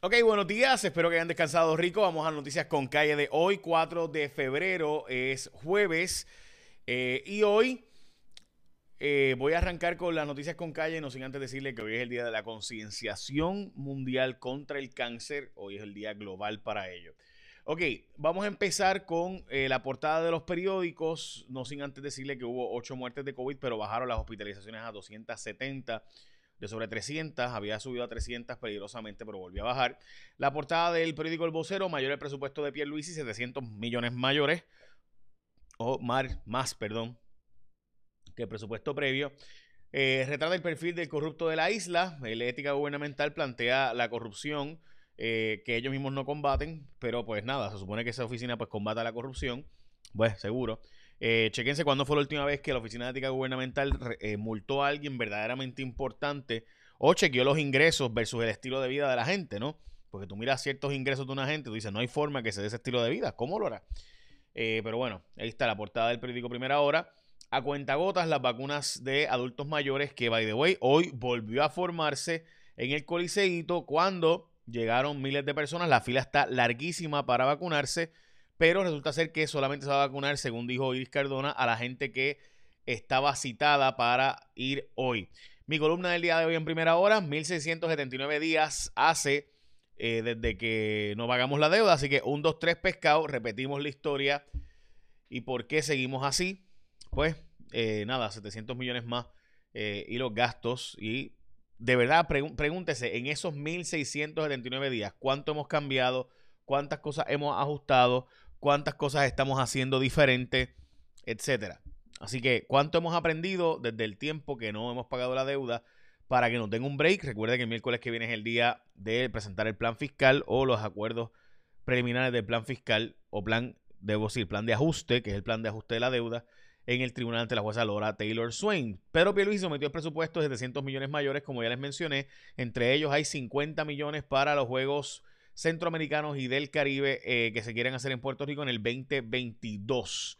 Ok, buenos días, espero que hayan descansado rico. Vamos a noticias con calle de hoy, 4 de febrero, es jueves. Eh, y hoy eh, voy a arrancar con las noticias con calle, no sin antes decirle que hoy es el día de la concienciación mundial contra el cáncer, hoy es el día global para ello. Ok, vamos a empezar con eh, la portada de los periódicos, no sin antes decirle que hubo 8 muertes de COVID, pero bajaron las hospitalizaciones a 270 de sobre 300, había subido a 300 peligrosamente, pero volvió a bajar. La portada del periódico El Vocero, mayor el presupuesto de y 700 millones mayores, o más, más perdón, que el presupuesto previo. Eh, retrata el perfil del corrupto de la isla. La ética gubernamental plantea la corrupción eh, que ellos mismos no combaten, pero pues nada, se supone que esa oficina pues combata la corrupción. Pues seguro. Eh, chequense cuándo fue la última vez que la Oficina de Ética Gubernamental eh, multó a alguien verdaderamente importante o chequeó los ingresos versus el estilo de vida de la gente, ¿no? Porque tú miras ciertos ingresos de una gente y tú dices, no hay forma que se dé ese estilo de vida. ¿Cómo lo hará? Eh, pero bueno, ahí está la portada del periódico Primera Hora. A cuentagotas, las vacunas de adultos mayores, que by the way, hoy volvió a formarse en el Coliseíto cuando llegaron miles de personas. La fila está larguísima para vacunarse pero resulta ser que solamente se va a vacunar, según dijo Iris Cardona, a la gente que estaba citada para ir hoy. Mi columna del día de hoy en primera hora, 1679 días hace eh, desde que no pagamos la deuda, así que un, dos, tres pescados, repetimos la historia. ¿Y por qué seguimos así? Pues eh, nada, 700 millones más eh, y los gastos. Y de verdad, pregúntese, en esos 1679 días, ¿cuánto hemos cambiado? ¿Cuántas cosas hemos ajustado? Cuántas cosas estamos haciendo diferente, etcétera. Así que, ¿cuánto hemos aprendido desde el tiempo que no hemos pagado la deuda para que nos den un break? Recuerde que el miércoles que viene es el día de presentar el plan fiscal o los acuerdos preliminares del plan fiscal o plan, debo decir, plan de ajuste, que es el plan de ajuste de la deuda, en el tribunal ante la jueza Laura Taylor Swain. Pero Pierluisi sometió el presupuesto de 700 millones mayores, como ya les mencioné. Entre ellos hay 50 millones para los Juegos centroamericanos y del Caribe eh, que se quieren hacer en Puerto Rico en el 2022.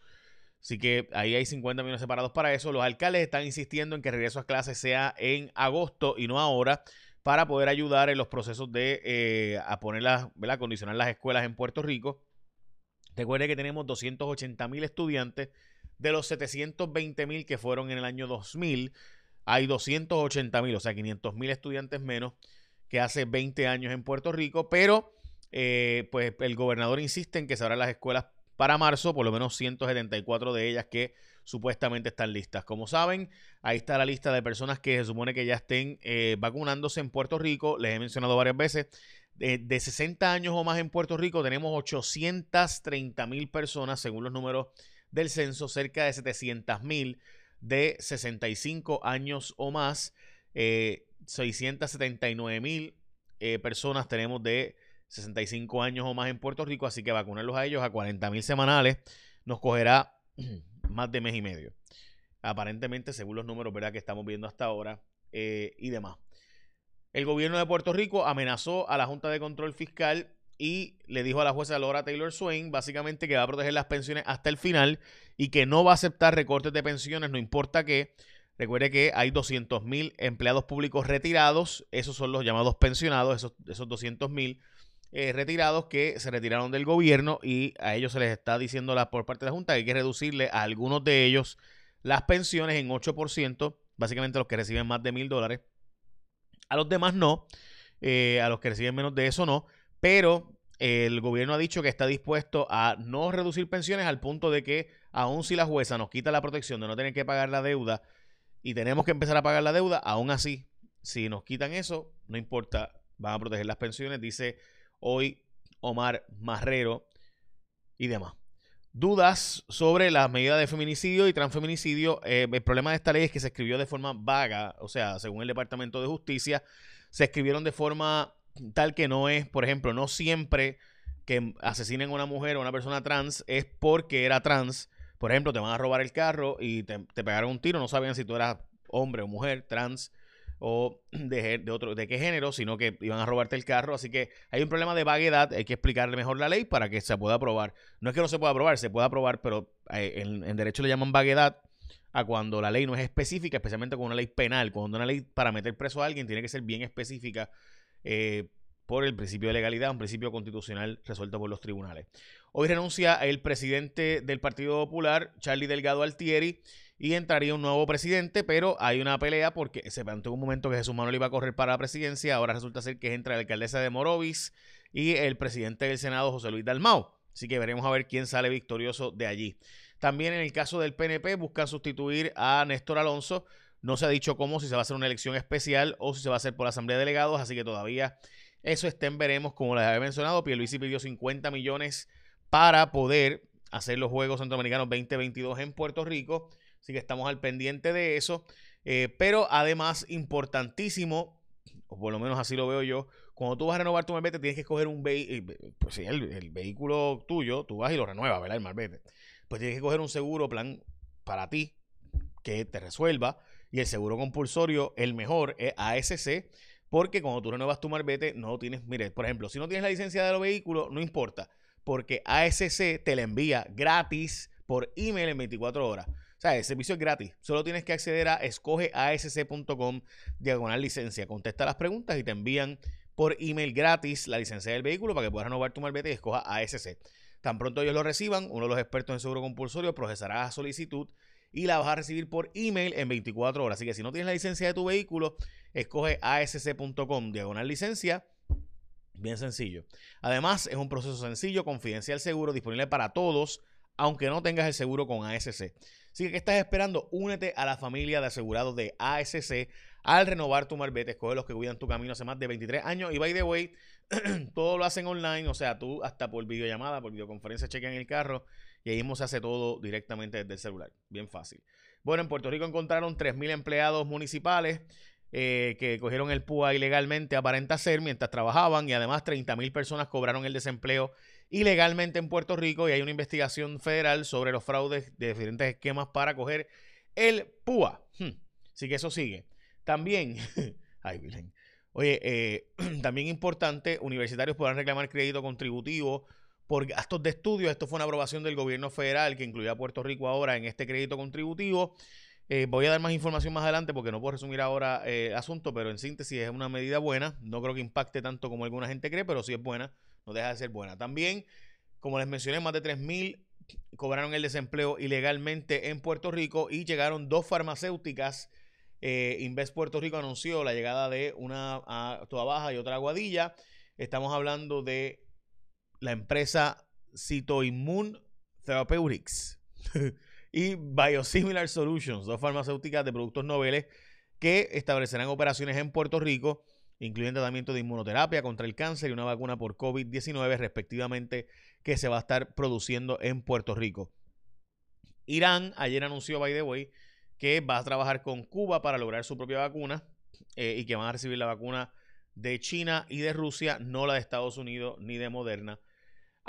Así que ahí hay 50 millones separados para eso. Los alcaldes están insistiendo en que el regreso a clases sea en agosto y no ahora para poder ayudar en los procesos de eh, a las, condicionar las escuelas en Puerto Rico. Recuerde que tenemos 280 mil estudiantes. De los 720 mil que fueron en el año 2000, hay 280 mil, o sea, 500 mil estudiantes menos que hace 20 años en Puerto Rico, pero eh, pues el gobernador insiste en que se abran las escuelas para marzo, por lo menos 174 de ellas que supuestamente están listas. Como saben, ahí está la lista de personas que se supone que ya estén eh, vacunándose en Puerto Rico. Les he mencionado varias veces. de 60 años o más en Puerto Rico tenemos 830 mil personas, según los números del censo, cerca de 700 mil de 65 años o más. Eh, 679 mil eh, personas tenemos de 65 años o más en Puerto Rico, así que vacunarlos a ellos a 40 mil semanales nos cogerá más de mes y medio. Aparentemente, según los números que estamos viendo hasta ahora eh, y demás. El gobierno de Puerto Rico amenazó a la Junta de Control Fiscal y le dijo a la jueza Laura Taylor Swain básicamente que va a proteger las pensiones hasta el final y que no va a aceptar recortes de pensiones, no importa qué, Recuerde que hay 200.000 empleados públicos retirados, esos son los llamados pensionados, esos, esos 200.000 eh, retirados que se retiraron del gobierno y a ellos se les está diciendo la, por parte de la Junta que hay que reducirle a algunos de ellos las pensiones en 8%, básicamente los que reciben más de mil dólares. A los demás no, eh, a los que reciben menos de eso no, pero el gobierno ha dicho que está dispuesto a no reducir pensiones al punto de que aun si la jueza nos quita la protección de no tener que pagar la deuda, y tenemos que empezar a pagar la deuda, aún así, si nos quitan eso, no importa, van a proteger las pensiones, dice hoy Omar Marrero y demás. Dudas sobre las medidas de feminicidio y transfeminicidio. Eh, el problema de esta ley es que se escribió de forma vaga, o sea, según el Departamento de Justicia, se escribieron de forma tal que no es, por ejemplo, no siempre que asesinen a una mujer o a una persona trans es porque era trans por ejemplo, te van a robar el carro y te, pegaron un tiro, no sabían si tú eras hombre o mujer, trans o de, otro, de qué género, sino que iban a robarte el carro. Así que hay un problema de vaguedad, hay que explicarle mejor la ley para que se pueda aprobar. No es que no se pueda aprobar, se puede aprobar, pero eh, en, derecho le llaman vaguedad a cuando la ley no es específica, especialmente con una ley penal. Cuando una ley para meter preso a alguien tiene que ser bien específica. Eh, por el principio de legalidad, un principio constitucional resuelto por los tribunales. Hoy renuncia el presidente del Partido Popular, Charlie Delgado Altieri, y entraría un nuevo presidente, pero hay una pelea porque se planteó un momento que Jesús Manuel iba a correr para la presidencia, ahora resulta ser que entra la alcaldesa de Morovis y el presidente del Senado, José Luis Dalmau. Así que veremos a ver quién sale victorioso de allí. También en el caso del PNP buscan sustituir a Néstor Alonso. No se ha dicho cómo, si se va a hacer una elección especial o si se va a hacer por la Asamblea de Delegados, así que todavía eso estén veremos. Como les había mencionado, Pierluisi pidió 50 millones para poder hacer los Juegos Centroamericanos 2022 en Puerto Rico. Así que estamos al pendiente de eso. Eh, pero además, importantísimo, o por lo menos así lo veo yo, cuando tú vas a renovar tu malvete, tienes que escoger un vehículo, eh, pues sí, el, vehículo tuyo, tú vas y lo renuevas, ¿verdad? El malvete. Pues tienes que coger un seguro plan para ti que te resuelva. Y el seguro compulsorio, el mejor, es ASC. Porque cuando tú renuevas tu marbete, no tienes, mire, por ejemplo, si no tienes la licencia de los vehículos, no importa, porque ASC te la envía gratis por email en 24 horas. O sea, el servicio es gratis. Solo tienes que acceder a escogeasc.com diagonal licencia. Contesta las preguntas y te envían por email gratis la licencia del vehículo para que puedas renovar tu marbete y escoja ASC. Tan pronto ellos lo reciban, uno de los expertos en seguro compulsorio procesará la solicitud y la vas a recibir por email en 24 horas. Así que si no tienes la licencia de tu vehículo, escoge asc.com diagonal licencia. Bien sencillo. Además, es un proceso sencillo, confidencial, seguro, disponible para todos, aunque no tengas el seguro con ASC. Así que, ¿qué estás esperando? Únete a la familia de asegurados de ASC al renovar tu marbete. Escoge los que cuidan tu camino hace más de 23 años. Y by the way, todo lo hacen online. O sea, tú hasta por videollamada, por videoconferencia, chequean el carro. Ahí mismo se hace todo directamente desde el celular. Bien fácil. Bueno, en Puerto Rico encontraron 3.000 empleados municipales. Eh, que cogieron el PUA ilegalmente, aparenta ser, mientras trabajaban y además 30.000 personas cobraron el desempleo ilegalmente en Puerto Rico y hay una investigación federal sobre los fraudes de diferentes esquemas para coger el PUA. Hmm. Así que eso sigue. También, ay, Oye, eh, también importante, universitarios podrán reclamar crédito contributivo por gastos de estudio. Esto fue una aprobación del gobierno federal que incluía a Puerto Rico ahora en este crédito contributivo. Eh, voy a dar más información más adelante porque no puedo resumir ahora el asunto, pero en síntesis es una medida buena. No creo que impacte tanto como alguna gente cree, pero sí es buena no deja de ser buena. También, como les mencioné, más de 3.000 cobraron el desempleo ilegalmente en Puerto Rico y llegaron dos farmacéuticas. Eh, Invest Puerto Rico anunció la llegada de una a Toda Baja y otra a Guadilla. Estamos hablando de la empresa Cytoimmune Therapeutics y Biosimilar Solutions, dos farmacéuticas de productos noveles que establecerán operaciones en Puerto Rico incluyen tratamiento de inmunoterapia contra el cáncer y una vacuna por COVID-19 respectivamente que se va a estar produciendo en Puerto Rico. Irán ayer anunció, by the way, que va a trabajar con Cuba para lograr su propia vacuna eh, y que van a recibir la vacuna de China y de Rusia, no la de Estados Unidos ni de Moderna.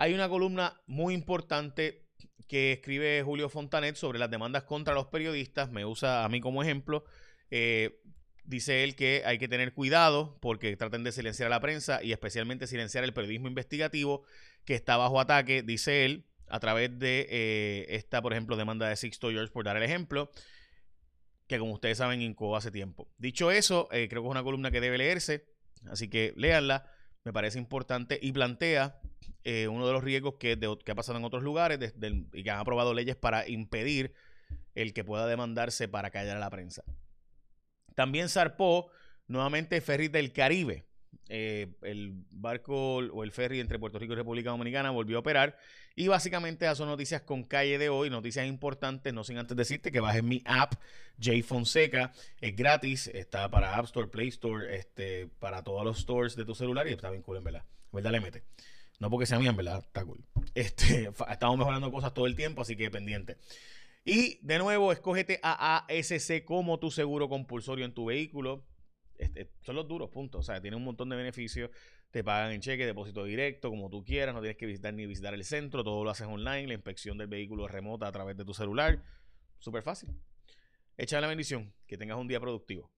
Hay una columna muy importante que escribe Julio Fontanet sobre las demandas contra los periodistas, me usa a mí como ejemplo. Eh, dice él que hay que tener cuidado porque traten de silenciar a la prensa y especialmente silenciar el periodismo investigativo que está bajo ataque, dice él, a través de eh, esta, por ejemplo, demanda de Sixto George, por dar el ejemplo, que como ustedes saben, incó hace tiempo. Dicho eso, eh, creo que es una columna que debe leerse, así que léanla, me parece importante y plantea eh, uno de los riesgos que, ha pasado en otros lugares y que han aprobado leyes para impedir el que pueda demandarse para callar a la prensa. También zarpó nuevamente ferry del Caribe. Eh, el barco o el ferry entre Puerto Rico y República Dominicana volvió a operar. Y básicamente esas son noticias con calle de hoy, noticias importantes, no sin antes decirte que bajes mi app, J Fonseca, es gratis, está para App Store, Play Store, este, para todos los stores de tu celular y está bien cool en verdad. Verdad le mete. No porque sea mía, en verdad, está cool. Este, estamos mejorando cosas todo el tiempo, así que pendiente. Y de nuevo, escógete a ASC como tu seguro compulsorio en tu vehículo. Este, son los duros, punto. O sea, tiene un montón de beneficios. Te pagan en cheque, depósito directo, como tú quieras. No tienes que visitar ni visitar el centro. Todo lo haces online. La inspección del vehículo es remota a través de tu celular. Súper fácil. Echa la bendición. Que tengas un día productivo.